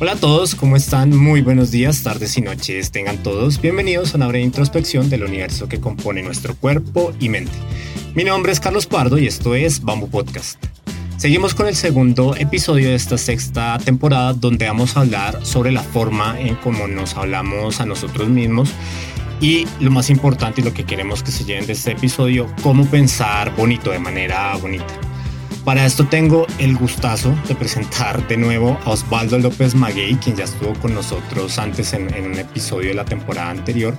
Hola a todos, ¿cómo están? Muy buenos días, tardes y noches. Tengan todos bienvenidos a una breve introspección del universo que compone nuestro cuerpo y mente. Mi nombre es Carlos Pardo y esto es Bamboo Podcast. Seguimos con el segundo episodio de esta sexta temporada donde vamos a hablar sobre la forma en cómo nos hablamos a nosotros mismos y lo más importante y lo que queremos que se lleven de este episodio, cómo pensar bonito de manera bonita. Para esto tengo el gustazo de presentar de nuevo a Osvaldo López Maguey, quien ya estuvo con nosotros antes en, en, un episodio de la temporada anterior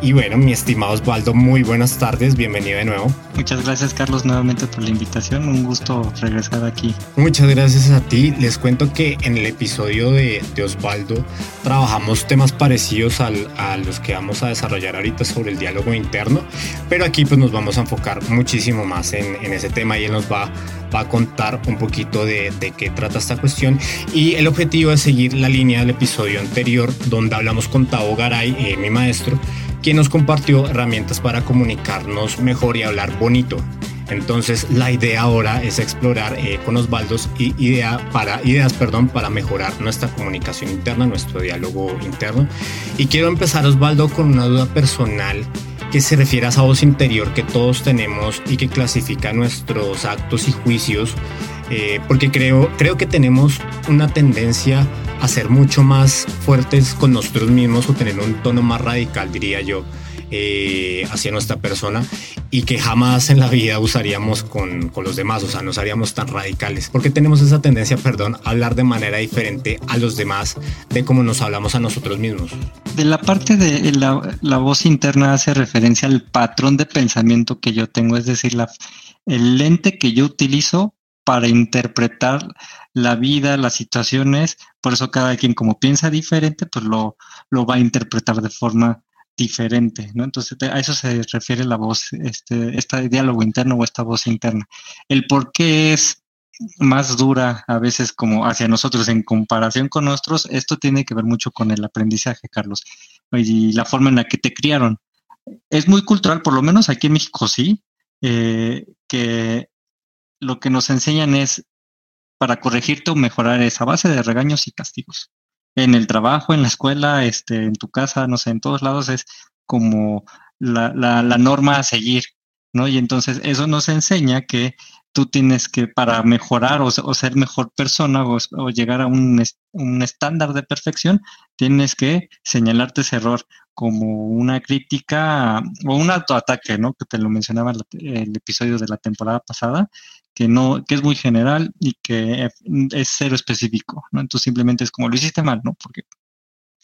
y bueno, mi estimado Osvaldo, muy buenas tardes, bienvenido de nuevo. Muchas gracias Carlos nuevamente por la invitación, un gusto regresar aquí. Muchas gracias a ti, les cuento que en el episodio de, de Osvaldo trabajamos temas parecidos al, a los que vamos a desarrollar ahorita sobre el diálogo interno, pero aquí pues nos vamos a enfocar muchísimo más en, en ese tema y él nos va, va a contar un poquito de, de qué trata esta cuestión y el objetivo es seguir la línea del episodio anterior donde hablamos con Tavo Garay, eh, mi maestro, quien nos compartió herramientas para comunicarnos mejor y hablar bonito. Entonces la idea ahora es explorar eh, con Osvaldo idea para, ideas perdón, para mejorar nuestra comunicación interna, nuestro diálogo interno. Y quiero empezar Osvaldo con una duda personal que se refiere a esa voz interior que todos tenemos y que clasifica nuestros actos y juicios, eh, porque creo, creo que tenemos una tendencia ser mucho más fuertes con nosotros mismos o tener un tono más radical, diría yo, eh, hacia nuestra persona y que jamás en la vida usaríamos con, con, los demás, o sea, no seríamos tan radicales, porque tenemos esa tendencia, perdón, a hablar de manera diferente a los demás de cómo nos hablamos a nosotros mismos. De la parte de la, la voz interna hace referencia al patrón de pensamiento que yo tengo, es decir, la, el lente que yo utilizo para interpretar la vida, las situaciones, por eso cada quien como piensa diferente, pues lo, lo va a interpretar de forma diferente, ¿no? Entonces a eso se refiere la voz, este, este diálogo interno o esta voz interna. El por qué es más dura a veces como hacia nosotros en comparación con nosotros, esto tiene que ver mucho con el aprendizaje, Carlos, y la forma en la que te criaron. Es muy cultural, por lo menos aquí en México sí, eh, que lo que nos enseñan es para corregirte o mejorar esa base de regaños y castigos. En el trabajo, en la escuela, este, en tu casa, no sé, en todos lados es como la, la, norma a seguir, ¿no? Y entonces eso nos enseña que tú tienes que, para mejorar o, o ser mejor persona o, o llegar a un, un, estándar de perfección, tienes que señalarte ese error como una crítica o un autoataque, ¿no? Que te lo mencionaba el, el episodio de la temporada pasada, que no, que es muy general y que es cero específico, ¿no? Entonces simplemente es como lo hiciste mal, ¿no? Porque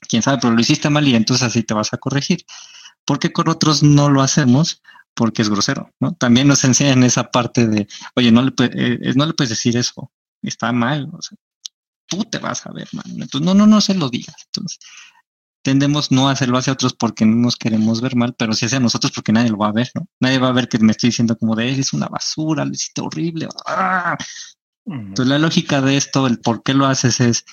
quién sabe, pero lo hiciste mal y entonces así te vas a corregir. Porque con otros no lo hacemos porque es grosero, ¿no? También nos enseñan esa parte de, oye, no le, eh, no le puedes decir eso, está mal, o sea, tú te vas a ver mal. Entonces, no, no, no se lo digas. Entonces, tendemos no a hacerlo hacia otros porque no nos queremos ver mal, pero sí hacia nosotros porque nadie lo va a ver, ¿no? Nadie va a ver que me estoy diciendo como de, eres una basura, lo hiciste horrible. ¡Ah! Entonces la lógica de esto, el por qué lo haces es,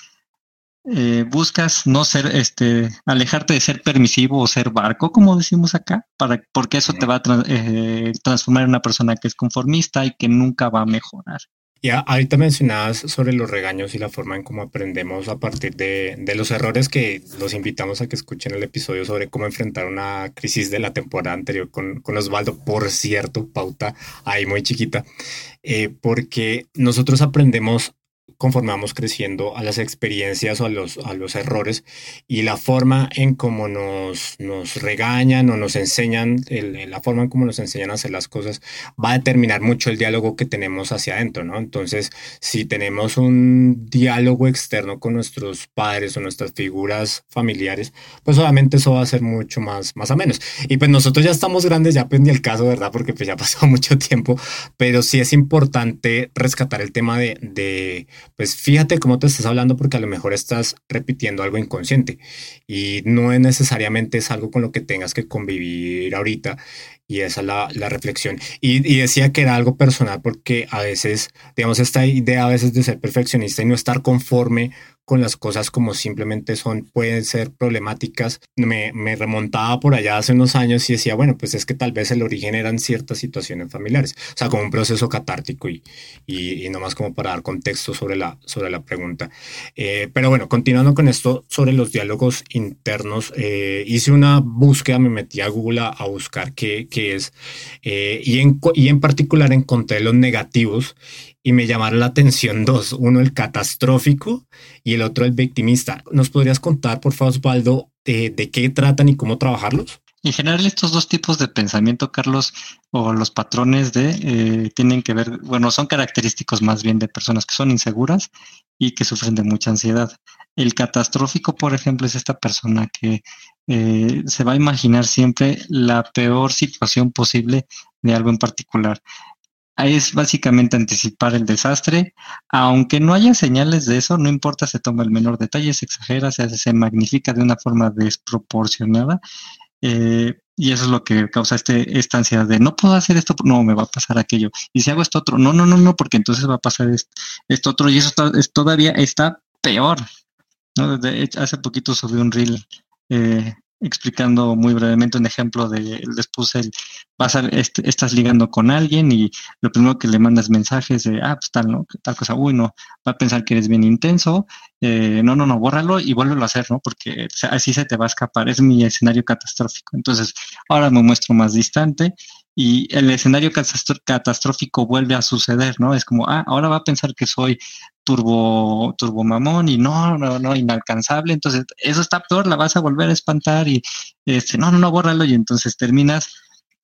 eh, buscas no ser, este, alejarte de ser permisivo o ser barco, como decimos acá, para, porque eso te va a tra eh, transformar en una persona que es conformista y que nunca va a mejorar. Ya, ahorita mencionabas sobre los regaños y la forma en cómo aprendemos a partir de, de, los errores que los invitamos a que escuchen el episodio sobre cómo enfrentar una crisis de la temporada anterior con, con Osvaldo. Por cierto, pauta ahí muy chiquita, eh, porque nosotros aprendemos conforme vamos creciendo a las experiencias o a los, a los errores y la forma en cómo nos, nos regañan o nos enseñan, el, la forma en cómo nos enseñan a hacer las cosas va a determinar mucho el diálogo que tenemos hacia adentro, ¿no? Entonces, si tenemos un diálogo externo con nuestros padres o nuestras figuras familiares, pues obviamente eso va a ser mucho más, más a menos. Y pues nosotros ya estamos grandes, ya aprendí el caso, ¿verdad? Porque pues ya pasó mucho tiempo, pero sí es importante rescatar el tema de, de pues fíjate cómo te estás hablando porque a lo mejor estás repitiendo algo inconsciente y no es necesariamente es algo con lo que tengas que convivir ahorita y esa es la, la reflexión. Y, decía que era algo personal porque a veces, digamos, esta idea a veces de ser perfeccionista y no estar conforme con las cosas como simplemente son, pueden ser problemáticas. Me, me, remontaba por allá hace unos años y decía, bueno, pues es que tal vez el origen eran ciertas situaciones familiares, o sea, como un proceso catártico y, y, y nomás como para dar contexto sobre la, sobre la pregunta. Eh, pero bueno, continuando con esto sobre los diálogos internos, eh, hice una búsqueda, me metí a Google a, a buscar qué, es eh, y, en, y en particular encontré los negativos y me llamaron la atención dos, uno el catastrófico y el otro el victimista. ¿Nos podrías contar, por favor, Osvaldo, de qué tratan y cómo trabajarlos? En general, estos dos tipos de pensamiento, Carlos, o los patrones de, eh, tienen que ver, bueno, son característicos más bien de personas que son inseguras y que sufren de mucha ansiedad. El catastrófico, por ejemplo, es esta persona que eh, se va a imaginar siempre la peor situación posible de algo en particular es básicamente anticipar el desastre, aunque no haya señales de eso, no importa, se toma el menor detalle, se exagera, se, se magnifica de una forma desproporcionada. Eh, y eso es lo que causa este, esta ansiedad de no puedo hacer esto, no, me va a pasar aquello. Y si hago esto otro, no, no, no, no, porque entonces va a pasar esto, otro y eso es, todavía está peor. ¿No? hace poquito subí un reel eh, explicando muy brevemente un ejemplo de les puse el vas este, estás ligando con alguien y lo primero que le mandas mensajes de ah pues tal no tal cosa uy no va a pensar que eres bien intenso eh, no no no bórralo y vuélvelo a hacer no porque así se te va a escapar es mi escenario catastrófico entonces ahora me muestro más distante y el escenario catastrófico vuelve a suceder, ¿no? Es como, ah, ahora va a pensar que soy turbo, turbo mamón y no, no, no, inalcanzable, entonces eso está peor, la vas a volver a espantar y, este, no, no, no, bórralo y entonces terminas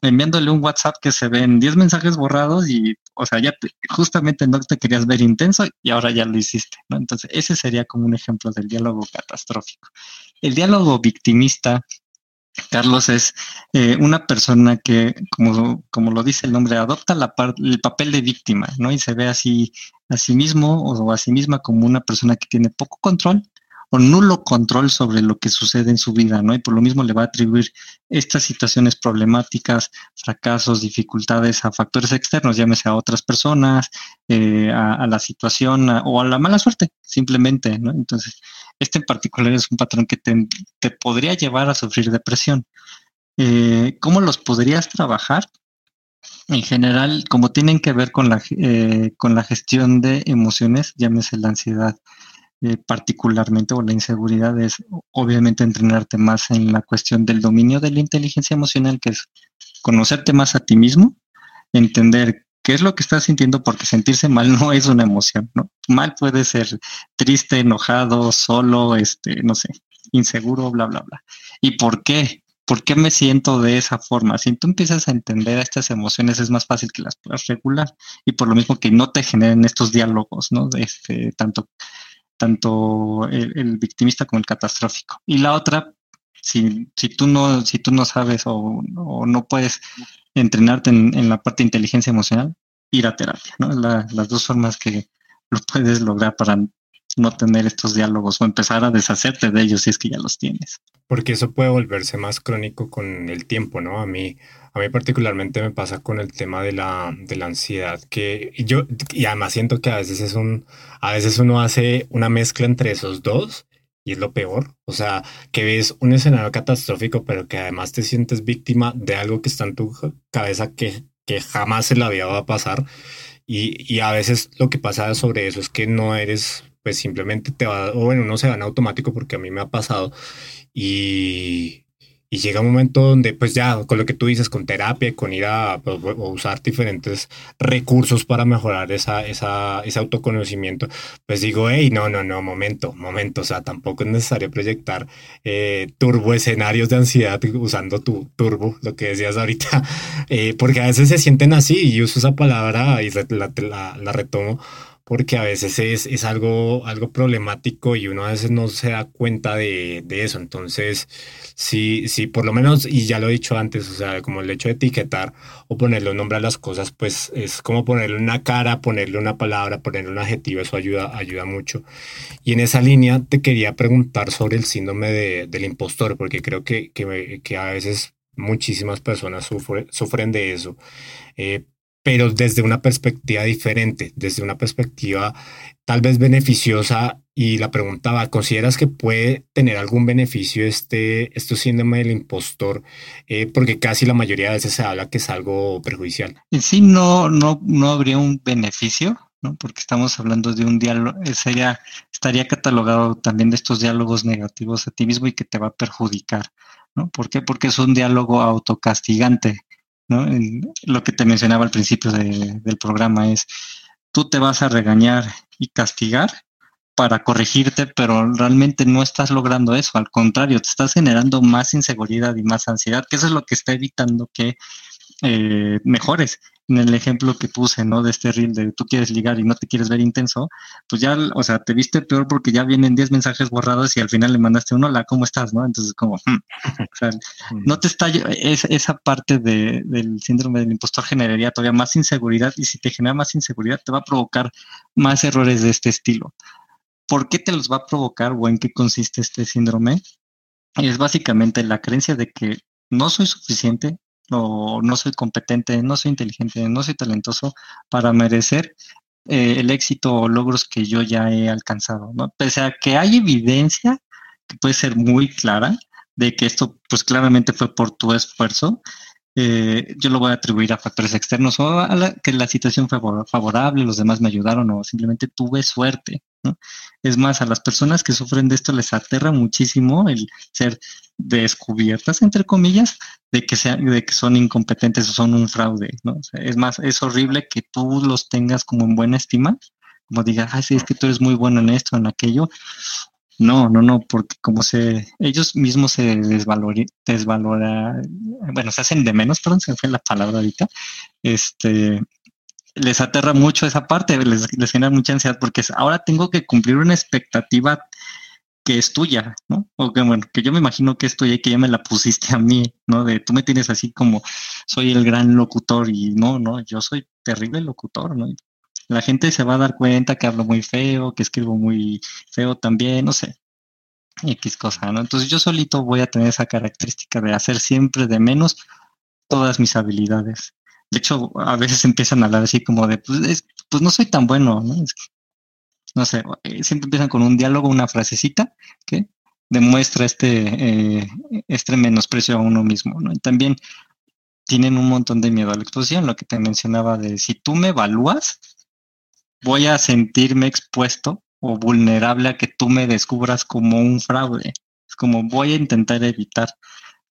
enviándole un WhatsApp que se ven 10 mensajes borrados y, o sea, ya justamente no te querías ver intenso y ahora ya lo hiciste, ¿no? Entonces, ese sería como un ejemplo del diálogo catastrófico. El diálogo victimista Carlos es eh, una persona que, como, como, lo dice el nombre, adopta la el papel de víctima, ¿no? Y se ve así a sí mismo o a sí misma como una persona que tiene poco control o nulo control sobre lo que sucede en su vida, ¿no? Y por lo mismo le va a atribuir estas situaciones problemáticas, fracasos, dificultades a factores externos, llámese a otras personas, eh, a, la situación o a la mala suerte, simplemente, ¿no? Entonces, este en particular es un patrón que te, podría llevar a sufrir depresión. Eh, ¿Cómo los podrías trabajar? En general, como tienen que ver con la, eh, con la gestión de emociones, llámese la ansiedad eh, particularmente o la inseguridad, es obviamente entrenarte más en la cuestión del dominio de la inteligencia emocional, que es conocerte más a ti mismo, entender qué es lo que estás sintiendo, porque sentirse mal no es una emoción, ¿no? Mal puede ser triste, enojado, solo, este, no sé, inseguro, bla, bla, bla. ¿Y por qué? ¿Por qué me siento de esa forma? Si tú empiezas a entender estas emociones, es más fácil que las puedas regular. Y por lo mismo que no te generen estos diálogos, ¿no? Este, tanto, tanto el, victimista como el catastrófico. Y la otra, si, si, tú no, si tú no sabes o no puedes entrenarte en, la parte de inteligencia emocional, ir a terapia, ¿no? las dos formas que lo puedes lograr para no tener estos diálogos o empezar a deshacerte de ellos si es que ya los tienes. Porque eso puede volverse más crónico con el tiempo, ¿no? A mí, a mí particularmente me pasa con el tema de la, de la ansiedad, que yo, y además siento que a veces es un, a veces uno hace una mezcla entre esos dos y es lo peor. O sea, que ves un escenario catastrófico, pero que además te sientes víctima de algo que está en tu cabeza que, que jamás en la vida va a pasar. Y, y a veces lo que pasa sobre eso es que no eres, pues simplemente te va, o bueno, no se va en automático porque a mí me ha pasado. Y, y llega un momento donde pues ya con lo que tú dices, con terapia, con ir a pues, usar diferentes recursos para mejorar esa, esa, ese autoconocimiento, pues digo, hey, no, no, no, momento, momento, o sea, tampoco es necesario proyectar eh, turbo escenarios de ansiedad usando tu turbo, lo que decías ahorita, eh, porque a veces se sienten así y uso esa palabra y la retomo porque a veces es, es algo, algo problemático y uno a veces no se da cuenta de, de, eso. Entonces, sí, sí, por lo menos, y ya lo he dicho antes, o sea, como el hecho de etiquetar o ponerle un nombre a las cosas, pues es como ponerle una cara, ponerle una palabra, ponerle un adjetivo, eso ayuda, ayuda mucho. Y en esa línea te quería preguntar sobre el síndrome de, del impostor, porque creo que, que, a veces muchísimas personas sufre, sufren de eso. Eh, pero desde una perspectiva diferente, desde una perspectiva tal vez beneficiosa. Y la preguntaba, ¿consideras que puede tener algún beneficio este, este síndrome del impostor? Eh, porque casi la mayoría de veces se habla que es algo perjudicial. En sí no, no, no habría un beneficio, ¿no? porque estamos hablando de un diálogo, sería, estaría catalogado también de estos diálogos negativos a ti mismo y que te va a perjudicar. ¿no? ¿Por qué? Porque es un diálogo autocastigante. ¿No? Lo que te mencionaba al principio del programa es, tú te vas a regañar y castigar para corregirte, pero realmente no estás logrando eso, al contrario, te estás generando más inseguridad y más ansiedad, que eso es lo que está evitando que eh, mejores en el ejemplo que puse, ¿no? De este reel de tú quieres ligar y no te quieres ver intenso, pues ya, o sea, te viste peor porque ya vienen 10 mensajes borrados y al final le mandaste uno, hola, ¿cómo estás? ¿No? Entonces, como, hmm, o sea, no te está, es, esa parte de, del síndrome del impostor generaría todavía más inseguridad y si te genera más inseguridad te va a provocar más errores de este estilo. ¿Por qué te los va a provocar o en qué consiste este síndrome? Es básicamente la creencia de que no soy suficiente, o no soy competente, no soy inteligente, no soy talentoso para merecer eh, el éxito o logros que yo ya he alcanzado, ¿no? Pese a que hay evidencia que puede ser muy clara de que esto pues claramente fue por tu esfuerzo, eh, yo lo voy a atribuir a factores externos o a que la situación fue favorable, los demás me ayudaron o simplemente tuve suerte. ¿no? Es más, a las personas que sufren de esto les aterra muchísimo el ser descubiertas, entre comillas, de que, sean, de que son incompetentes o son un fraude. ¿no? es más, es horrible que tú los tengas como en buena estima, como digas, ah, sí, es que tú eres muy bueno en esto, en aquello, no, no, no, porque como se, ellos mismos se desvalora, desvalora, bueno, se hacen de menos, perdón, se fue la palabra ahorita, este, les aterra mucho esa parte, les, les genera mucha ansiedad porque ahora tengo que cumplir una expectativa que es tuya, ¿no? O que bueno, que yo me imagino que es tuya y que ya me la pusiste a mí, ¿no? De tú me tienes así como soy el gran locutor y no, no, yo soy terrible locutor, ¿no? La gente se va a dar cuenta que hablo muy feo, que escribo muy feo también, no sé, X cosa, ¿no? Entonces yo solito voy a tener esa característica de hacer siempre de menos todas mis habilidades. De hecho, a veces empiezan a hablar así como de, pues, pues no soy tan bueno, ¿no? no sé, eh, siempre empiezan con un diálogo, una frasecita que demuestra este, eh, este menosprecio a uno mismo, ¿no? Y también tienen un montón de miedo a la exposición, lo que te mencionaba de si tú me evalúas, voy a sentirme expuesto o vulnerable a que tú me descubras como un fraude. Es como voy a intentar evitar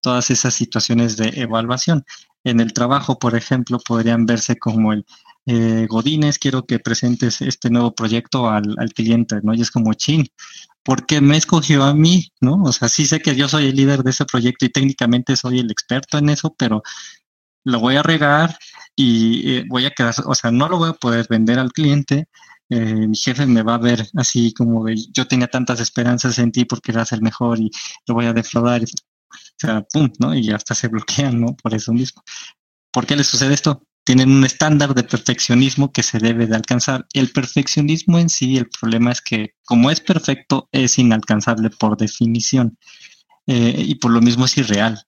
todas esas situaciones de evaluación. En el trabajo, por ejemplo, podrían verse como el eh, Godínez, quiero que presentes este nuevo proyecto al, al, cliente, ¿no? Y es como, chin, ¿por qué me escogió a mí? ¿No? O sea, sí sé que yo soy el líder de ese proyecto y técnicamente soy el experto en eso, pero lo voy a regar y eh, voy a quedar, o sea, no lo voy a poder vender al cliente. Eh, mi jefe me va a ver así como de, yo tenía tantas esperanzas en ti porque eras el mejor y lo voy a defraudar. O sea, pum, ¿no? Y hasta se bloquean, ¿no? Por eso mismo. ¿Por qué les sucede esto? Tienen un estándar de perfeccionismo que se debe de alcanzar. El perfeccionismo en sí, el problema es que como es perfecto, es inalcanzable por definición. Eh, y por lo mismo es irreal.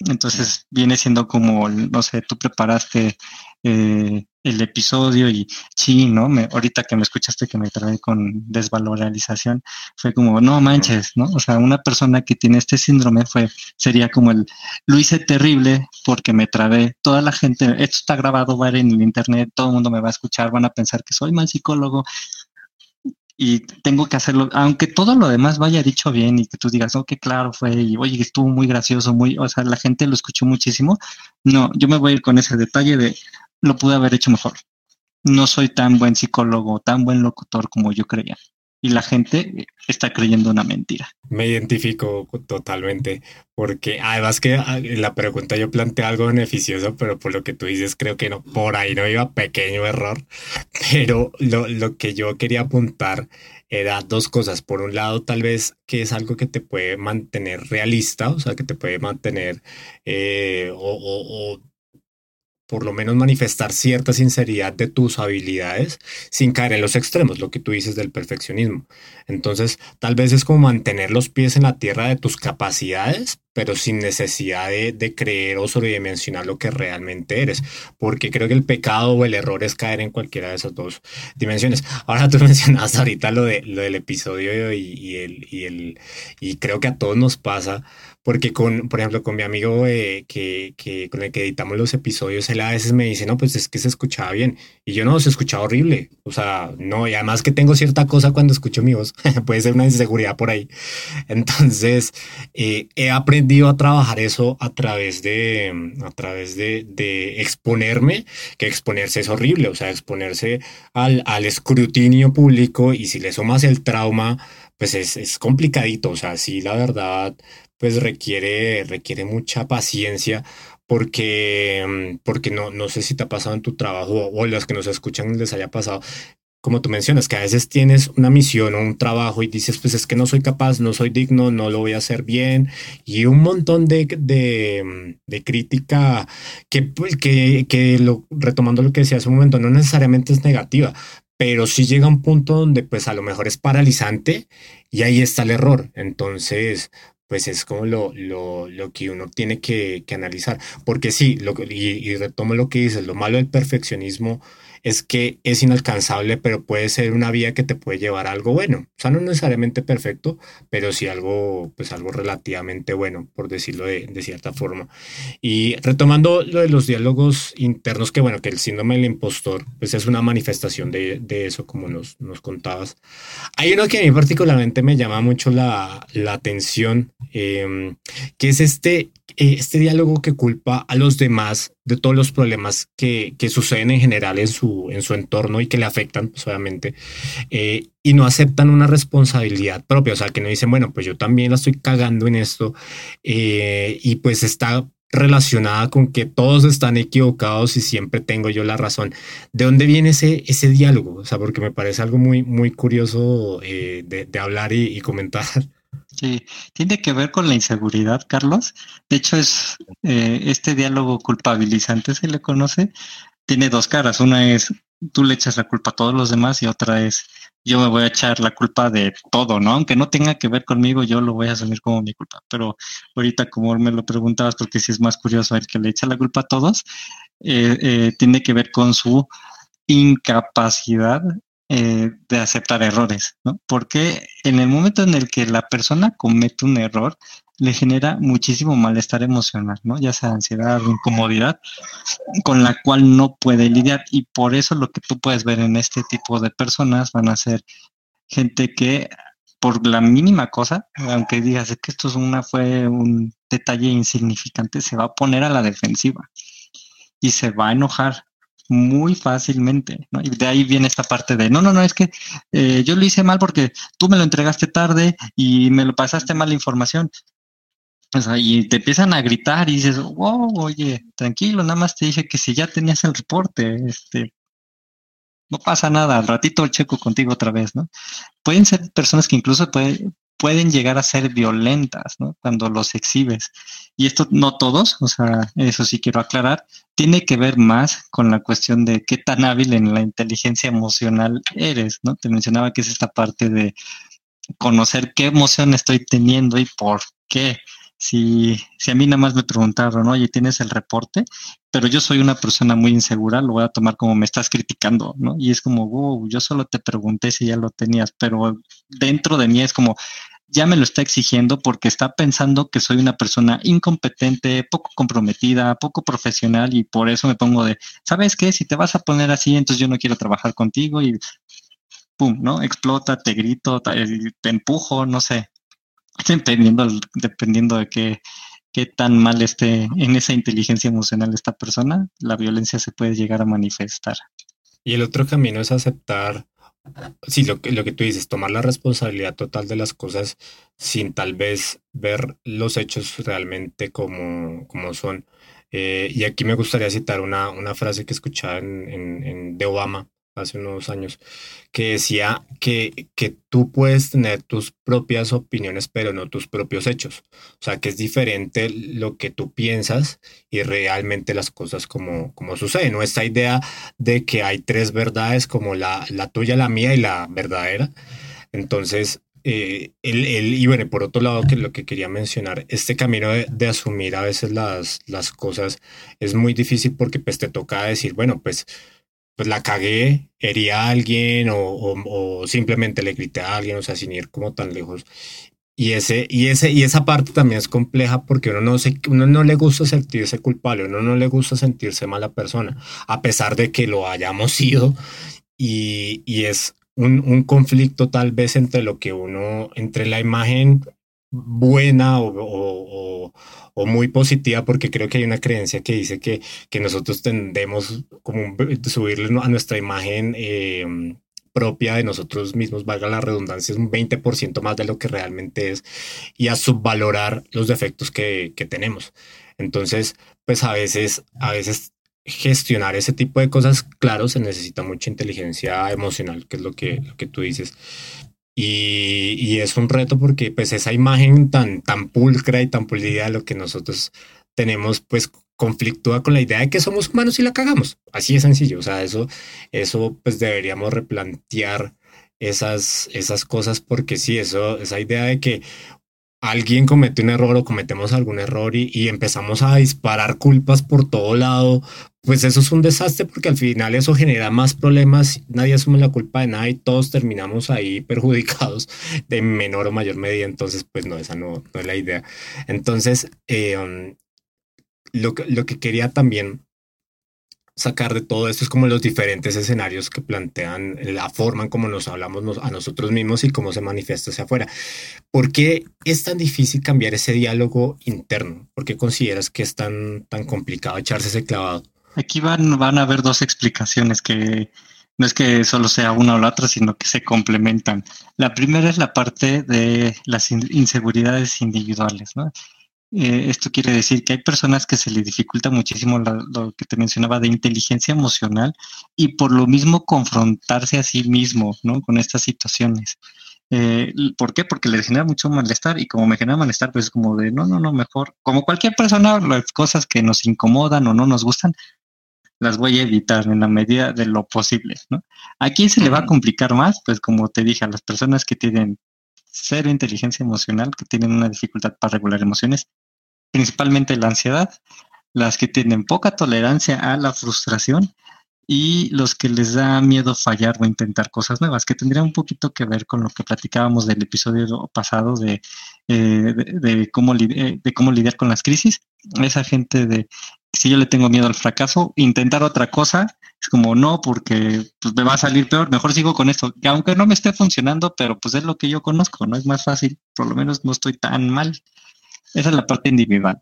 Entonces viene siendo como, no sé, tú preparaste eh, el episodio y sí, ¿no? Me, ahorita que me escuchaste que me trae con desvalorización, fue como, no manches, ¿no? O sea, una persona que tiene este síndrome fue, sería como el, lo hice terrible porque me trabé, toda la gente, esto está grabado, va a ir en el internet, todo el mundo me va a escuchar, van a pensar que soy mal psicólogo, y tengo que hacerlo, aunque todo lo demás vaya dicho bien y que tú digas, oh, qué claro fue, y oye, estuvo muy gracioso, muy, o sea, la gente lo escuchó muchísimo. No, yo me voy a ir con ese detalle de lo pude haber hecho mejor. No soy tan buen psicólogo, tan buen locutor como yo creía. Y la gente está creyendo una mentira. Me identifico totalmente, porque además que ah, la pregunta yo planteé algo beneficioso, pero por lo que tú dices creo que no, por ahí no iba pequeño error, pero lo, lo que yo quería apuntar era dos cosas. Por un lado, tal vez que es algo que te puede mantener realista, o sea, que te puede mantener eh, o por lo menos manifestar cierta sinceridad de tus habilidades sin caer en los extremos, lo que tú dices del perfeccionismo. Entonces, tal vez es como mantener los pies en la tierra de tus capacidades, pero sin necesidad de, creer o sobredimensionar lo que realmente eres, porque creo que el pecado o el error es caer en cualquiera de esas dos dimensiones. Ahora tú mencionabas ahorita lo, de, lo del episodio y, el, y, el, y creo que a todos nos pasa porque con, por ejemplo, con mi amigo eh, que, que, con el que editamos los episodios, él a veces me dice, no, pues es que se escuchaba bien. Y yo no, se escuchaba horrible. O sea, no, y además que tengo cierta cosa cuando escucho mi voz, puede ser una inseguridad por ahí. Entonces, eh, he aprendido a trabajar eso a través de, a través de, de, exponerme, que exponerse es horrible, o sea, exponerse al, al escrutinio público y si le sumas el trauma, pues es, es complicadito, o sea, sí, la verdad, pues requiere, requiere mucha paciencia porque, mm, porque no, no sé si te ha pasado en tu trabajo o, las que nos escuchan les haya pasado. Como tú mencionas, que a veces tienes una misión o un trabajo y dices, pues es que no soy capaz, no soy digno, no lo voy a hacer bien, y un montón de, de, mm, crítica que, pues, que, que lo, retomando lo que decía hace un momento, no necesariamente es negativa, pero sí llega un punto donde pues a lo mejor es paralizante y ahí está el error. Entonces, pues es como lo, lo, lo que uno tiene que, que analizar. Porque sí, lo, y, y, retomo lo que dices, lo malo del perfeccionismo es que es inalcanzable, pero puede ser una vía que te puede llevar a algo bueno. O sea, no necesariamente perfecto, pero sí algo, pues algo relativamente bueno, por decirlo de, de cierta forma. Y retomando lo de los diálogos internos, que bueno, que el síndrome del impostor, pues es una manifestación de, de eso, como nos, nos contabas. Hay uno que a mí particularmente me llama mucho la, la atención, eh, que es este eh, este diálogo que culpa a los demás de todos los problemas que, que suceden en general en su, en su entorno y que le afectan, pues obviamente, eh, y no aceptan una responsabilidad propia, o sea, que no dicen, bueno, pues yo también la estoy cagando en esto, eh, y pues está relacionada con que todos están equivocados y siempre tengo yo la razón. ¿De dónde viene ese, ese diálogo? O sea, porque me parece algo muy, muy curioso de, de, hablar y, y comentar. Sí, tiene que ver con la inseguridad, Carlos. De hecho, es eh, este diálogo culpabilizante, se le conoce, tiene dos caras. Una es tú le echas la culpa a todos los demás y otra es yo me voy a echar la culpa de todo, ¿no? Aunque no tenga que ver conmigo, yo lo voy a asumir como mi culpa. Pero ahorita, como me lo preguntabas, porque si es más curioso el que le echa la culpa a todos, eh, eh, tiene que ver con su incapacidad eh, de aceptar errores, ¿no? Porque en el momento en el que la persona comete un error, le genera muchísimo malestar emocional, ¿no? Ya sea ansiedad o incomodidad, con la cual no puede lidiar. Y por eso lo que tú puedes ver en este tipo de personas van a ser gente que por la mínima cosa, aunque digas que esto es una, fue un detalle insignificante, se va a poner a la defensiva y se va a enojar muy fácilmente, ¿no? Y de ahí viene esta parte de, no, no, no, es que eh, yo lo hice mal porque tú me lo entregaste tarde y me lo pasaste mal la información. O sea, y te empiezan a gritar y dices, wow, oye, tranquilo, nada más te dije que si ya tenías el reporte, este, no pasa nada, al ratito checo contigo otra vez, ¿no? Pueden ser personas que incluso pueden, pueden llegar a ser violentas, ¿no? Cuando los exhibes. Y esto no todos, o sea, eso sí quiero aclarar, tiene que ver más con la cuestión de qué tan hábil en la inteligencia emocional eres, ¿no? Te mencionaba que es esta parte de conocer qué emoción estoy teniendo y por qué. Si, si a mí nada más me preguntaron, oye, ¿tienes el reporte? Pero yo soy una persona muy insegura, lo voy a tomar como me estás criticando, ¿no? Y es como, wow, yo solo te pregunté si ya lo tenías, pero dentro de mí es como, ya me lo está exigiendo porque está pensando que soy una persona incompetente, poco comprometida, poco profesional y por eso me pongo de, ¿sabes qué? Si te vas a poner así, entonces yo no quiero trabajar contigo y pum, ¿no? Explota, te grito, te, empujo, no sé. Dependiendo, dependiendo de qué, qué tan mal esté en esa inteligencia emocional esta persona, la violencia se puede llegar a manifestar. Y el otro camino es aceptar sí, lo que, lo que tú dices, tomar la responsabilidad total de las cosas sin tal vez ver los hechos realmente como, como son. Eh, y aquí me gustaría citar una, una frase que escuchaba en, en, de Obama hace unos años, que decía que, que tú puedes tener tus propias opiniones, pero no tus propios hechos. O sea, que es diferente lo que tú piensas y realmente las cosas como, como suceden. ¿no? Esta idea de que hay tres verdades como la, la tuya, la mía y la verdadera. Entonces, eh, el, y bueno, por otro lado, que lo que quería mencionar, este camino de, asumir a veces las, las cosas es muy difícil porque pues te toca decir, bueno, pues pues la cagué, herí a alguien o, o, simplemente le grité a alguien, o sea, sin ir como tan lejos. Y, ese, y, ese, y esa parte también es compleja porque uno no, se, uno no le gusta sentirse culpable, uno no le gusta sentirse mala persona, a pesar de que lo hayamos sido. Y, y es un, un, conflicto tal vez entre lo que uno, entre la imagen buena o, o, muy positiva, porque creo que hay una creencia que dice que, que nosotros tendemos como subirle a nuestra imagen eh, propia de nosotros mismos, valga la redundancia, es un 20% más de lo que realmente es, y a subvalorar los defectos que, que tenemos. Entonces, pues a veces, a veces gestionar ese tipo de cosas, claro, se necesita mucha inteligencia emocional, que es lo que, lo que tú dices, y, es un reto porque pues esa imagen tan, tan pulcra y tan pulida de lo que nosotros tenemos pues conflictúa con la idea de que somos humanos y la cagamos. Así de sencillo. O sea, eso, eso pues deberíamos replantear esas, esas cosas porque sí, eso, esa idea de que alguien comete un error o cometemos algún error y, empezamos a disparar culpas por todo lado, pues eso es un desastre porque al final eso genera más problemas, nadie asume la culpa de nada y todos terminamos ahí perjudicados de menor o mayor medida, entonces pues no, esa no, es la idea. Entonces, eh, um, lo, lo que quería también sacar de todo esto es como los diferentes escenarios que plantean la forma en cómo nos hablamos a nosotros mismos y cómo se manifiesta hacia afuera. ¿Por qué es tan difícil cambiar ese diálogo interno? ¿Por qué consideras que es tan, tan complicado echarse ese clavado? Aquí van, van a haber dos explicaciones que no es que solo sea una o la otra, sino que se complementan. La primera es la parte de las inseguridades individuales, ¿no? Eh, esto quiere decir que hay personas que se les dificulta muchísimo lo que te mencionaba de inteligencia emocional y por lo mismo confrontarse a sí mismo ¿no? con estas situaciones. Eh, ¿Por qué? Porque les genera mucho malestar y como me genera malestar, pues es como de, no, no, no, mejor, como cualquier persona, las cosas que nos incomodan o no nos gustan, las voy a evitar en la medida de lo posible, ¿no? ¿A quién se le va a complicar más? Pues como te dije, a las personas que tienen cero inteligencia emocional, que tienen una dificultad para regular emociones, principalmente la ansiedad, las que tienen poca tolerancia a la frustración y los que les da miedo fallar o intentar cosas nuevas, que tendría un poquito que ver con lo que platicábamos del episodio pasado de, eh, de, cómo, eh, de cómo lidiar con las crisis. Esa gente de, si yo le tengo miedo al fracaso, intentar otra cosa es como no, porque pues, me va a salir peor, mejor sigo con esto, que aunque no me esté funcionando, pero pues es lo que yo conozco, no es más fácil, por lo menos no estoy tan mal. Esa es la parte individual.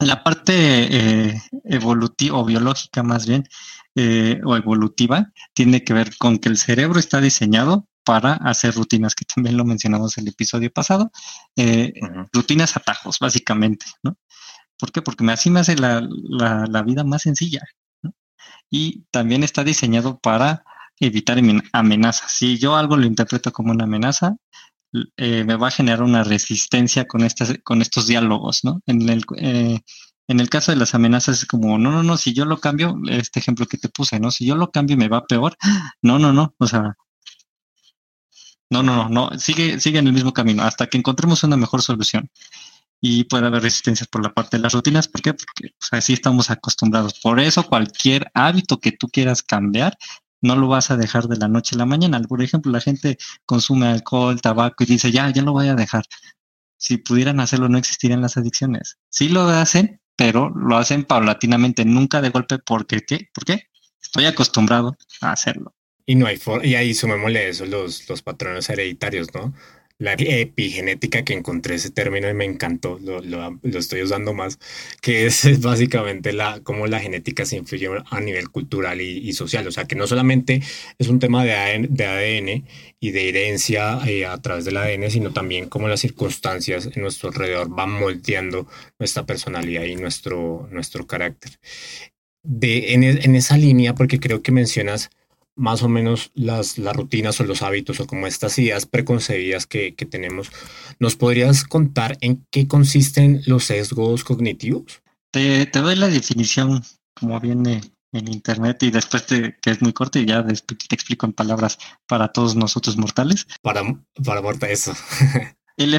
La parte eh, evolutiva o biológica más bien, eh, o evolutiva, tiene que ver con que el cerebro está diseñado para hacer rutinas, que también lo mencionamos en el episodio pasado, eh, rutinas atajos, básicamente, ¿no? ¿Por qué? Porque así me hace la, la, vida más sencilla. Y también está diseñado para evitar amenazas. Si yo algo lo interpreto como una amenaza, eh, me va a generar una resistencia con, estas, con estos diálogos, ¿no? En el, eh, en el caso de las amenazas es como, no, no, no, si yo lo cambio, este ejemplo que te puse, ¿no? Si yo lo cambio me va peor, no, no, no, o sea, no, no, no, no, sigue, sigue en el mismo camino hasta que encontremos una mejor solución. Y puede haber resistencias por la parte de las rutinas, ¿por qué? Porque así estamos acostumbrados. Por eso cualquier hábito que tú quieras cambiar no lo vas a dejar de la noche a la mañana. Por ejemplo, la gente consume alcohol, tabaco y dice, ya, ya lo voy a dejar. Si pudieran hacerlo, no existirían las adicciones. Sí lo hacen, pero lo hacen paulatinamente, nunca de golpe. ¿Por qué? ¿Por qué? Estoy acostumbrado a hacerlo. Y no hay y ahí sumémosle eso los, los patrones hereditarios, ¿no? La epigenética que encontré ese término y me encantó, lo, lo, estoy usando más, que es, básicamente la, cómo la genética se influye a nivel cultural y, social. O sea, que no solamente es un tema de ADN, de ADN y de herencia eh, a través del ADN, sino también cómo las circunstancias en nuestro alrededor van moldeando nuestra personalidad y nuestro, nuestro carácter. De, en, en esa línea, porque creo que mencionas más o menos las, las rutinas o los hábitos o como estas ideas preconcebidas que, que tenemos. ¿Nos podrías contar en qué consisten los sesgos cognitivos? Te, te doy la definición como viene en internet y después te, que es muy corto y ya te explico en palabras para todos nosotros mortales. Para, para eso. El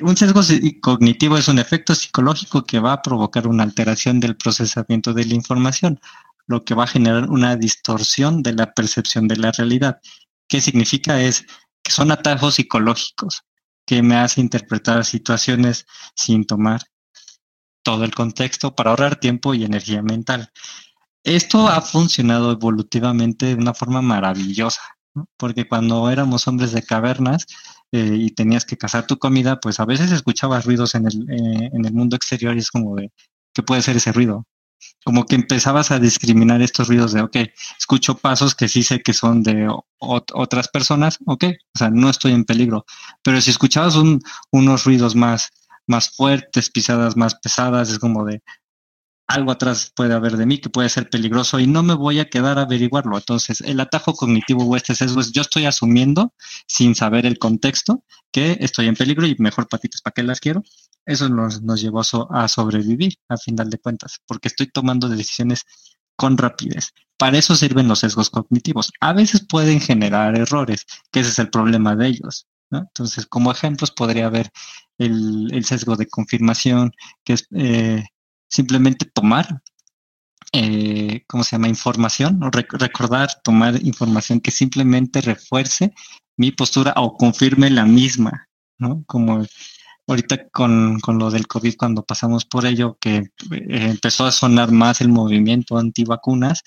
un sesgo cognitivo es un efecto psicológico que va a provocar una alteración del procesamiento de la información lo que va a generar una distorsión de la percepción de la realidad. ¿Qué significa? Es que son atajos psicológicos que me hace interpretar situaciones sin tomar todo el contexto para ahorrar tiempo y energía mental. Esto ha funcionado evolutivamente de una forma maravillosa, porque cuando éramos hombres de cavernas eh, y tenías que cazar tu comida, pues a veces escuchabas ruidos en el, eh, en el mundo exterior y es como de, ¿qué puede ser ese ruido? Como que empezabas a discriminar estos ruidos de, ok, escucho pasos que sí sé que son de otras personas, ok, o sea, no estoy en peligro. Pero si escuchabas unos ruidos más, más fuertes, pisadas más pesadas, es como de, algo atrás puede haber de mí que puede ser peligroso y no me voy a quedar a averiguarlo. Entonces, el atajo cognitivo o este sesgo es yo estoy asumiendo, sin saber el contexto, que estoy en peligro y mejor patitas, ¿para qué las quiero? Eso nos, nos llevó a sobrevivir, a final de cuentas, porque estoy tomando decisiones con rapidez. Para eso sirven los sesgos cognitivos. A veces pueden generar errores, que ese es el problema de ellos. Entonces, como ejemplos podría haber el, sesgo de confirmación, que es eh, simplemente tomar, eh, ¿cómo se llama? Información, o recordar, tomar información que simplemente refuerce mi postura o confirme la misma, ¿no? Como ahorita con, con, lo del COVID, cuando pasamos por ello, que eh, empezó a sonar más el movimiento antivacunas.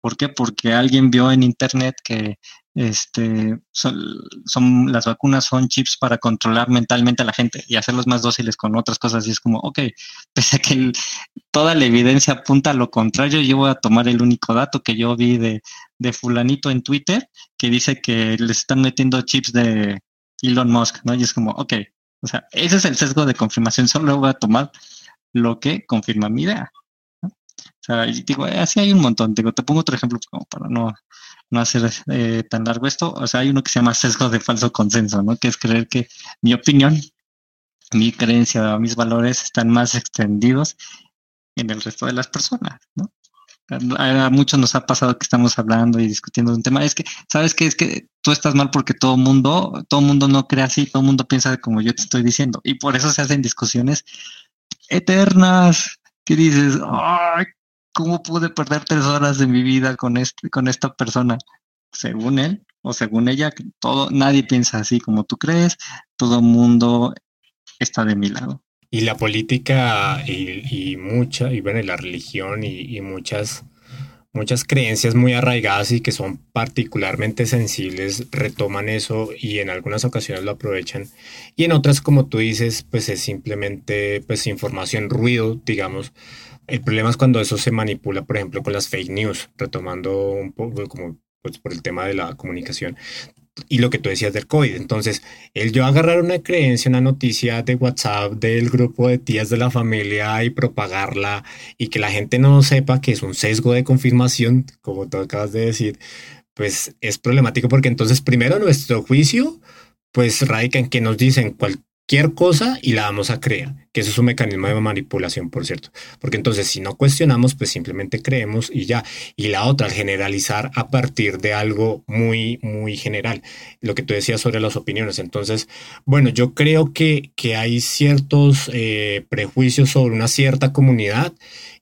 ¿Por qué? Porque alguien vio en internet que este, son, las vacunas son chips para controlar mentalmente a la gente y hacerlos más dóciles con otras cosas. Y es como, ok, pese a que toda la evidencia apunta a lo contrario, yo voy a tomar el único dato que yo vi de, de fulanito en Twitter que dice que les están metiendo chips de Elon Musk, ¿no? Y es como, ok, o sea, ese es el sesgo de confirmación. Solo voy a tomar lo que confirma mi idea. O sea, digo, eh, así hay un montón. Digo, te pongo otro ejemplo como para no, no hacer eh, tan largo esto. O sea, hay uno que se llama sesgo de falso consenso, ¿no? Que es creer que mi opinión, mi creencia, mis valores están más extendidos en el resto de las personas, ¿no? A muchos nos ha pasado que estamos hablando y discutiendo un tema. Es que, ¿sabes qué? Es que tú estás mal porque todo mundo, todo mundo no cree así, todo mundo piensa como yo te estoy diciendo. Y por eso se hacen discusiones eternas. Que dices, ay, ¿cómo pude perder tres horas de mi vida con este, con esta persona? Según él o según ella, todo, nadie piensa así como tú crees, todo mundo está de mi lado. Y la política y, mucha, y bueno, la religión y, muchas, muchas creencias muy arraigadas y que son particularmente sensibles retoman eso y en algunas ocasiones lo aprovechan. Y en otras, como tú dices, pues es simplemente pues información, ruido, digamos. El problema es cuando eso se manipula, por ejemplo, con las fake news, retomando un poco como pues, por el tema de la comunicación y lo que tú decías del COVID. Entonces, el yo agarrar una creencia, una noticia de WhatsApp del grupo de tías de la familia y propagarla y que la gente no sepa que es un sesgo de confirmación, como tú acabas de decir, pues es problemático porque entonces primero nuestro juicio pues radica en que nos dicen cual, cualquier cosa y la vamos a creer, que eso es un mecanismo de manipulación, por cierto. Porque entonces si no cuestionamos, pues simplemente creemos y ya. Y la otra, generalizar a partir de algo muy, muy general. Lo que tú decías sobre las opiniones. Entonces, bueno, yo creo que, que hay ciertos eh, prejuicios sobre una cierta comunidad.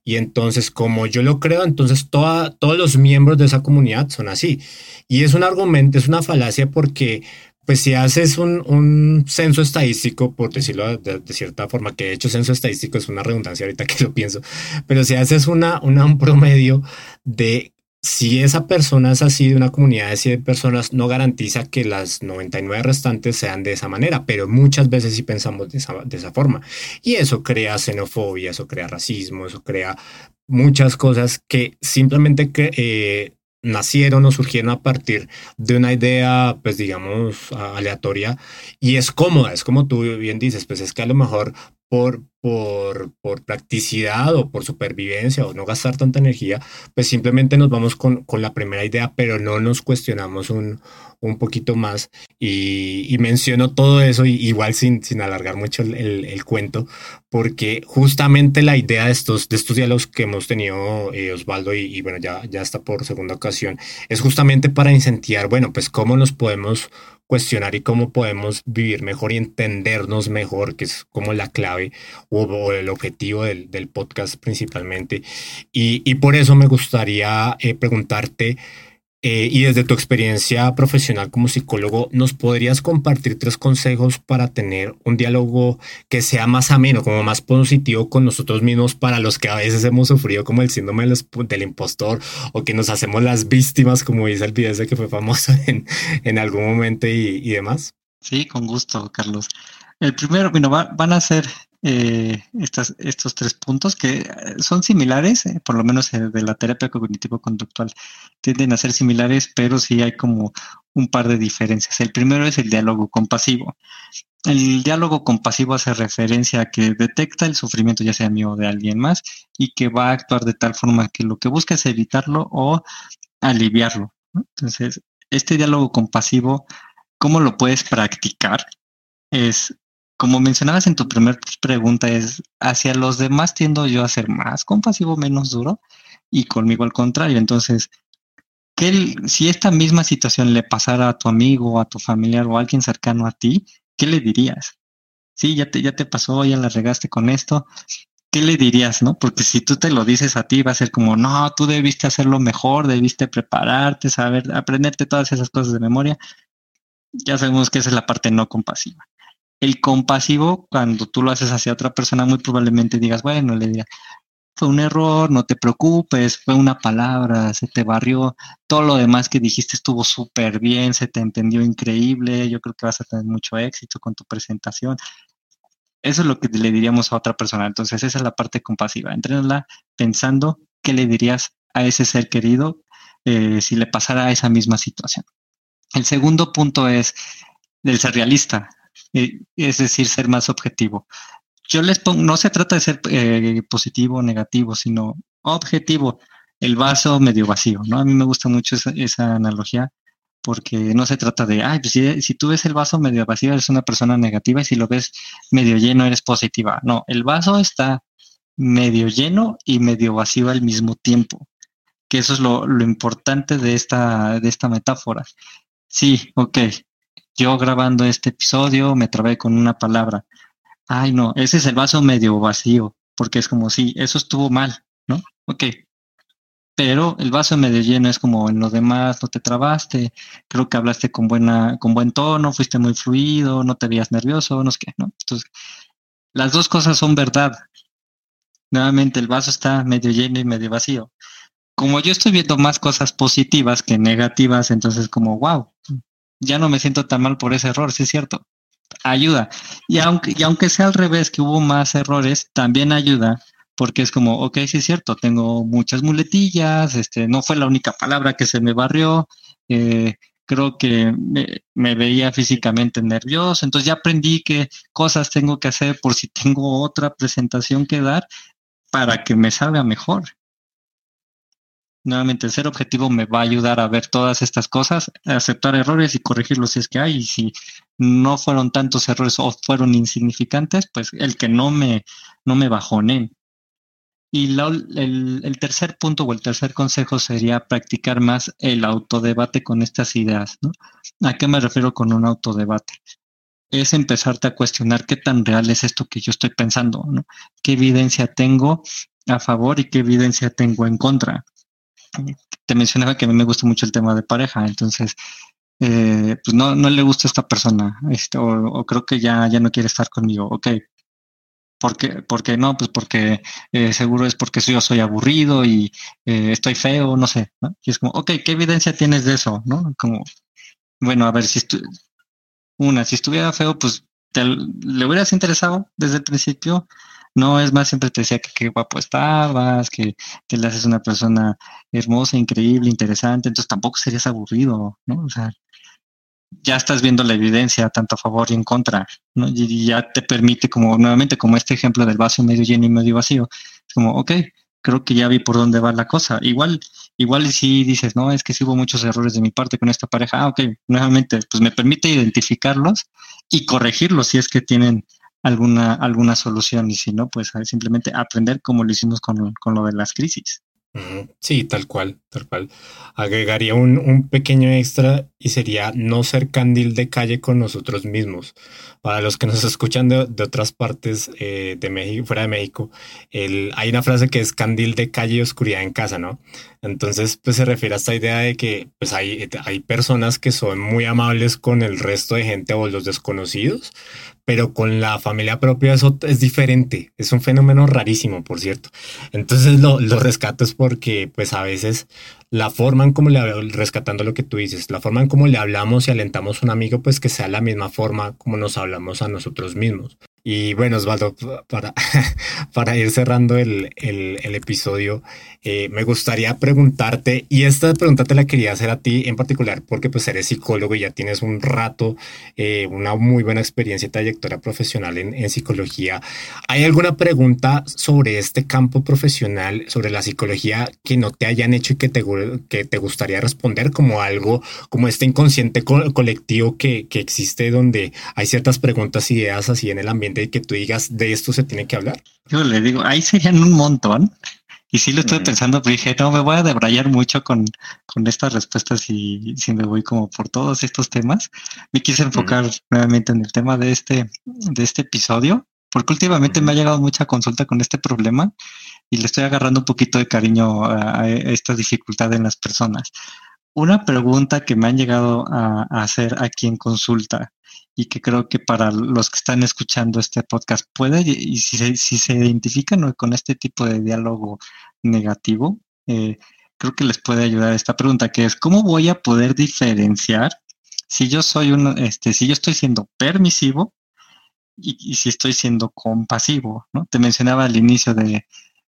Y entonces, como yo lo creo, entonces toda, todos los miembros de esa comunidad son así. Y es un argumento, es una falacia porque pues si haces un, censo estadístico, por decirlo de, cierta forma, que de hecho censo estadístico es una redundancia ahorita que lo pienso, pero si haces una, una, un promedio de si esa persona es así de una comunidad de 100 personas, no garantiza que las 99 restantes sean de esa manera, pero muchas veces sí pensamos de esa, de esa forma. Y eso crea xenofobia, eso crea racismo, eso crea muchas cosas que simplemente que, eh, nacieron o surgieron a partir de una idea, pues digamos, aleatoria. Y es cómoda, es como tú bien dices, pues es que a lo mejor por, por, por, practicidad o por supervivencia o no gastar tanta energía, pues simplemente nos vamos con, con la primera idea, pero no nos cuestionamos un, un poquito más. Y, y, menciono todo eso igual sin, sin alargar mucho el, el, cuento, porque justamente la idea de estos, de estos diálogos que hemos tenido eh, Osvaldo y, y, bueno, ya, ya está por segunda ocasión, es justamente para incentivar, bueno, pues cómo nos podemos cuestionar y cómo podemos vivir mejor y entendernos mejor, que es como la clave o, el objetivo del, del, podcast principalmente. Y, y, por eso me gustaría eh, preguntarte, eh, y desde tu experiencia profesional como psicólogo, ¿nos podrías compartir tres consejos para tener un diálogo que sea más ameno, como más positivo con nosotros mismos para los que a veces hemos sufrido como el síndrome del impostor o que nos hacemos las víctimas, como dice el video que fue famoso en, algún momento y demás? Sí, con gusto, Carlos. El primero, bueno, van a ser eh, estos tres puntos que eh, son similares, eh, por lo menos de la terapia cognitivo-conductual, tienden a ser similares, pero sí hay como un par de diferencias. El primero es el diálogo compasivo. El diálogo compasivo hace referencia a que detecta el sufrimiento, ya sea mío o de alguien más, y que va a actuar de tal forma que lo que busca es evitarlo o aliviarlo. Entonces, este diálogo compasivo, ¿cómo lo puedes practicar? Es como mencionabas en tu primera pregunta, es hacia los demás tiendo yo a ser más compasivo, menos duro, y conmigo al contrario. Entonces, ¿qué, si esta misma situación le pasara a tu amigo, a tu familiar o a alguien cercano a ti, ¿qué le dirías? Sí, ya te, ya te pasó, ya la regaste con esto. ¿Qué le dirías, no? Porque si tú te lo dices a ti, va a ser como, no, tú debiste hacerlo mejor, debiste prepararte, saber, aprenderte todas esas cosas de memoria. Ya sabemos que esa es la parte no compasiva. El compasivo, cuando tú lo haces hacia otra persona, muy probablemente digas, bueno, le diga, fue un error, no te preocupes, fue una palabra, se te barrió, todo lo demás que dijiste estuvo súper bien, se te entendió increíble, yo creo que vas a tener mucho éxito con tu presentación. Eso es lo que le diríamos a otra persona. Entonces, esa es la parte compasiva. Entrénala pensando qué le dirías a ese ser querido eh, si le pasara esa misma situación. El segundo punto es el ser realista es decir, ser más objetivo. Yo les pongo, no se trata de ser eh, positivo o negativo, sino objetivo, el vaso medio vacío, ¿no? A mí me gusta mucho esa, analogía porque no se trata de, ay, pues si, si, tú ves el vaso medio vacío eres una persona negativa y si lo ves medio lleno eres positiva. No, el vaso está medio lleno y medio vacío al mismo tiempo, que eso es lo, lo importante de esta, de esta metáfora. Sí, ok, yo grabando este episodio me trabé con una palabra. Ay, no, ese es el vaso medio vacío, porque es como, sí, eso estuvo mal, ¿no? Ok. Pero el vaso medio lleno es como en lo demás, no te trabaste, creo que hablaste con buena, con buen tono, fuiste muy fluido, no te veías nervioso, no sé qué, ¿no? Entonces, las dos cosas son verdad. Nuevamente, el vaso está medio lleno y medio vacío. Como yo estoy viendo más cosas positivas que negativas, entonces como, wow, ya no me siento tan mal por ese error, sí es cierto. Ayuda. Y aunque, y aunque sea al revés, que hubo más errores, también ayuda, porque es como, ok, sí es cierto, tengo muchas muletillas, este, no fue la única palabra que se me barrió, eh, creo que me, me, veía físicamente nervioso, entonces ya aprendí qué cosas tengo que hacer por si tengo otra presentación que dar para que me salga mejor nuevamente el ser objetivo me va a ayudar a ver todas estas cosas, aceptar errores y corregirlos si es que hay. Y si no fueron tantos errores o fueron insignificantes, pues el que no me, no me. Y el, tercer punto o el tercer consejo sería practicar más el autodebate con estas ideas. ¿A qué me refiero con un autodebate? Es empezarte a cuestionar qué tan real es esto que yo estoy pensando, ¿no? ¿Qué evidencia tengo a favor y qué evidencia tengo en contra? Te mencionaba que a mí me gusta mucho el tema de pareja, entonces, eh, pues no, no le gusta a esta persona, este, o, creo que ya, ya no quiere estar conmigo, ok. porque, porque no, pues porque eh, seguro es porque yo soy aburrido y eh, estoy feo, no sé. Y es como, ok, ¿qué evidencia tienes de eso, no? Como, bueno, a ver, si una, si estuviera feo, pues te, le hubieras interesado desde el principio. No, es más, siempre te decía que qué guapo estabas, que, que le haces una persona hermosa, increíble, interesante, entonces tampoco serías aburrido, ¿no? O sea, ya estás viendo la evidencia tanto a favor y en contra, ¿no? Y ya te permite, como nuevamente, como este ejemplo del vaso medio lleno y medio vacío, es como, ok, creo que ya vi por dónde va la cosa. Igual, igual si dices, no, es que sí hubo muchos errores de mi parte con esta pareja, ah, ok, nuevamente, pues me permite identificarlos y corregirlos si es que tienen alguna, alguna solución y si no, pues simplemente aprender como lo hicimos con, con lo de las crisis. Sí, tal cual, tal cual. Agregaría un, un, pequeño extra y sería no ser candil de calle con nosotros mismos. Para los que nos escuchan de, otras partes eh, de México, fuera de México, el, hay una frase que es candil de calle y oscuridad en casa, ¿no? Entonces, pues se refiere a esta idea de que pues hay, hay personas que son muy amables con el resto de gente o los desconocidos, pero con la familia propia eso es diferente. Es un fenómeno rarísimo, por cierto. Entonces lo, lo rescato es porque pues a veces la forma en le rescatando lo que tú dices, la forma en cómo le hablamos y alentamos a un amigo, pues que sea la misma forma como nos hablamos a nosotros mismos. Y bueno, Osvaldo, para, para ir cerrando el, el, episodio, eh, me gustaría preguntarte, y esta pregunta te la quería hacer a ti en particular, porque pues eres psicólogo y ya tienes un rato, eh, una muy buena experiencia y trayectoria profesional en, psicología. ¿Hay alguna pregunta sobre este campo profesional, sobre la psicología, que no te hayan hecho y que te, que te gustaría responder como algo, como este inconsciente colectivo que, que existe donde hay ciertas preguntas, ideas así en el ambiente? De que tú digas de esto se tiene que hablar? Yo le digo, ahí serían un montón. Y sí lo estoy pensando, pero dije, no, me voy a debrayar mucho con, con estas respuestas y si me voy como por todos estos temas. Me quise enfocar nuevamente en el tema de este, de este episodio, porque últimamente me ha llegado mucha consulta con este problema y le estoy agarrando un poquito de cariño a, esta dificultad en las personas. Una pregunta que me han llegado a hacer aquí en consulta y que creo que para los que están escuchando este podcast puede, y si se, si identifican con este tipo de diálogo negativo, eh, creo que les puede ayudar esta pregunta, que es, ¿cómo voy a poder diferenciar si yo soy un, este, si yo estoy siendo permisivo y, si estoy siendo compasivo? ¿no? Te mencionaba al inicio de,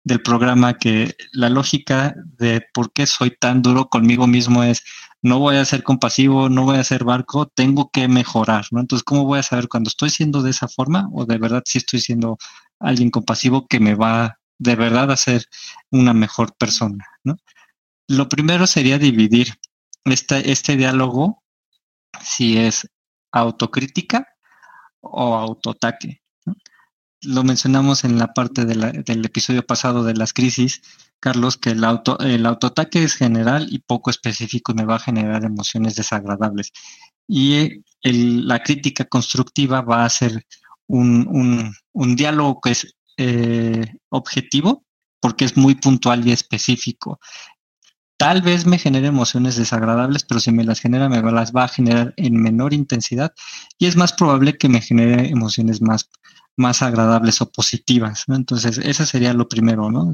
del programa que la lógica de por qué soy tan duro conmigo mismo es, no voy a ser compasivo, no voy a ser barco, tengo que mejorar, ¿no? Entonces, ¿cómo voy a saber cuando estoy siendo de esa forma o de verdad si estoy siendo alguien compasivo que me va de verdad a ser una mejor persona, ¿no? Lo primero sería dividir este, este diálogo si es autocrítica o autoataque. Lo mencionamos en la parte del episodio pasado de las crisis, Carlos, que el, auto, el autoataque es general y poco específico y me va a generar emociones desagradables. Y la crítica constructiva va a ser un, diálogo que es eh, objetivo porque es muy puntual y específico. Tal vez me genere emociones desagradables, pero si me las genera, me las va a generar en menor intensidad y es más probable que me genere emociones más más agradables o positivas. ¿no? Entonces, eso sería lo primero, ¿no?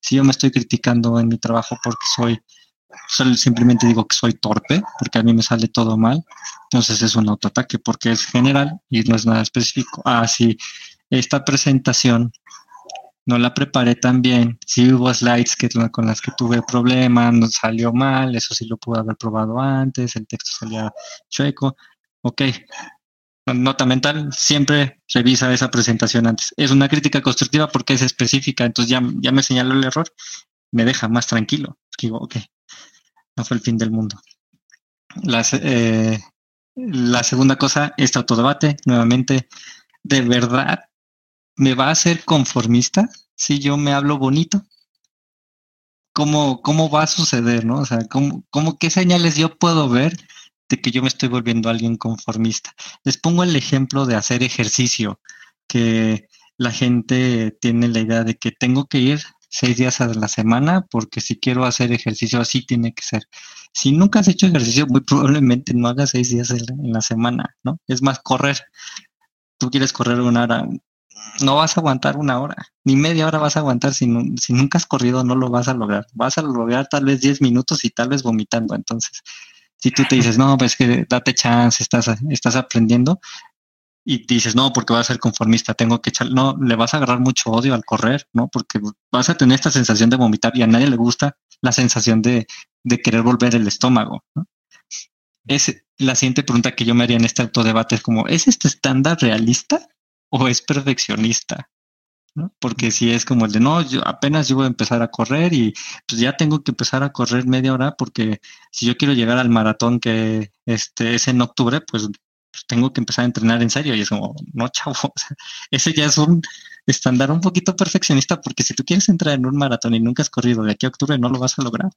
Si yo me estoy criticando en mi trabajo porque soy, simplemente digo que soy torpe, porque a mí me sale todo mal, entonces es un autoataque porque es general y no es nada específico. Ah, si esta presentación no la preparé tan bien, si hubo slides que, con las que tuve problemas, no salió mal, eso sí lo pude haber probado antes, el texto salía chueco, ok, nota mental, siempre revisa esa presentación antes. Es una crítica constructiva porque es específica, entonces ya, ya me señaló el error, me deja más tranquilo. Digo, ok, no fue el fin del mundo. Eh, la segunda cosa, este autodebate, nuevamente, ¿de verdad me va a hacer conformista si yo me hablo bonito? ¿Cómo, cómo va a suceder, no? O sea, ¿cómo, cómo, ¿qué señales yo puedo ver de que yo me estoy volviendo alguien conformista. Les pongo el ejemplo de hacer ejercicio, que la gente tiene la idea de que tengo que ir seis días a la semana porque si quiero hacer ejercicio así tiene que ser. Si nunca has hecho ejercicio, muy probablemente no hagas seis días en la semana, ¿no? Es más, correr. Tú quieres correr una hora, no vas a aguantar una hora, ni media hora vas a aguantar. Si, si nunca has corrido, no lo vas a lograr. Vas a lograr tal vez 10 minutos y tal vez vomitando. Entonces, si tú te dices, no, pues que date chance, estás, estás aprendiendo, y dices, no, porque vas a ser conformista, tengo que echar, no, le vas a agarrar mucho odio al correr, ¿no? Porque vas a tener esta sensación de vomitar y a nadie le gusta la sensación de, de querer volver el estómago. Es la siguiente pregunta que yo me haría en este autodebate es como, ¿es este estándar realista o es perfeccionista? ¿No? Porque si es como el de, no, yo apenas yo voy a empezar a correr y pues ya tengo que empezar a correr media hora porque si yo quiero llegar al maratón que este es en octubre, pues, pues tengo que empezar a entrenar en serio. Y es como, no, chavo, ese ya es un estándar un poquito perfeccionista porque si tú quieres entrar en un maratón y nunca has corrido de aquí a octubre, no lo vas a lograr.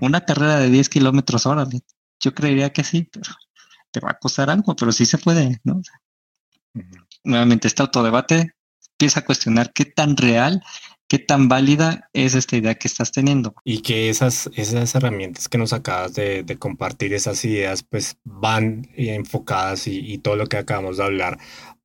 Una carrera de 10 kilómetros hora, yo creería que sí, pero te va a costar algo, pero sí se puede, ¿no? Nuevamente, este autodebate empieza a cuestionar qué tan real, qué tan válida es esta idea que estás teniendo. Y que esas, esas herramientas que nos acabas de, compartir, esas ideas, pues van enfocadas y, y, todo lo que acabamos de hablar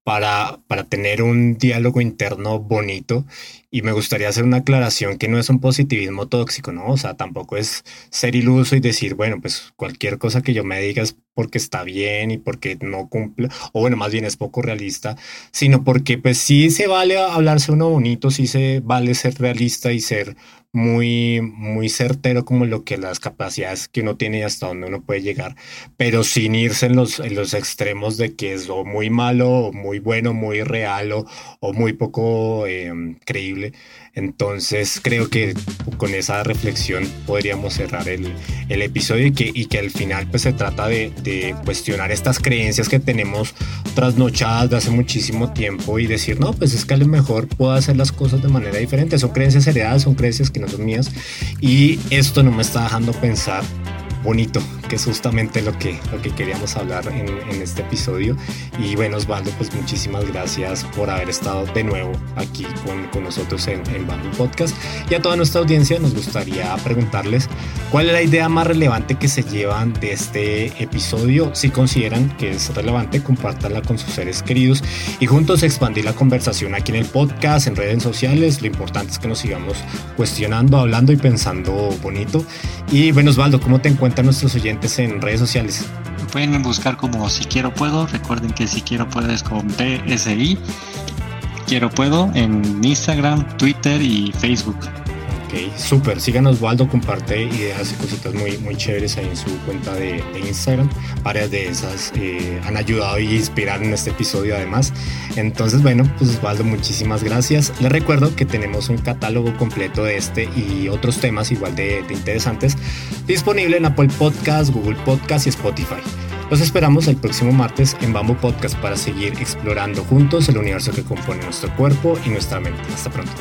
para, para tener un diálogo interno bonito y me gustaría hacer una aclaración que no es un positivismo tóxico, ¿no? O sea, tampoco es ser iluso y decir, bueno, pues cualquier cosa que yo me diga es porque está bien y porque no cumple, o bueno, más bien es poco realista, sino porque pues sí se vale hablarse uno bonito, sí se vale ser realista y ser muy, muy certero como lo que las capacidades que uno tiene y hasta dónde uno puede llegar, pero sin irse en los, en los extremos de que es o muy malo, o muy bueno, muy real, o, o muy poco em, creíble. Entonces creo que con esa reflexión podríamos cerrar el, el episodio y que, y que al final pues se trata de, de, cuestionar estas creencias que tenemos trasnochadas de hace muchísimo tiempo y decir, no, pues es que a lo mejor puedo hacer las cosas de manera diferente. Son creencias heredadas, son creencias que no mías y esto no me está dejando pensar bonito, que es justamente lo que, lo que queríamos hablar en, este episodio. Y bueno, Osvaldo, pues muchísimas gracias por haber estado de nuevo aquí con, con nosotros en, en Bamboo Podcast. Y a toda nuestra audiencia nos gustaría preguntarles cuál es la idea más relevante que se llevan de este episodio. Si consideran que es relevante, compártanla con sus seres queridos y juntos expandir la conversación aquí en el podcast, en redes sociales. Lo importante es que nos sigamos cuestionando, hablando y pensando bonito. Y bueno, Osvaldo, ¿cómo te encuentras? a nuestros oyentes en redes sociales? Pueden buscar como Si Quiero Puedo. Recuerden que Si Quiero Puedo es con PSI. Quiero Puedo en Instagram, Twitter y Facebook. Súper. Síganos, Waldo, comparte ideas y cositas muy, muy chéveres ahí en su cuenta de, Instagram. Varias de esas eh, han ayudado y inspiraron en este episodio además. Entonces, bueno, pues Osvaldo, muchísimas gracias. Les recuerdo que tenemos un catálogo completo de este y otros temas igual de, de interesantes disponible en Apple Podcast, Google Podcast y Spotify. Los esperamos el próximo martes en Bamboo Podcast para seguir explorando juntos el universo que compone nuestro cuerpo y nuestra mente. Hasta pronto.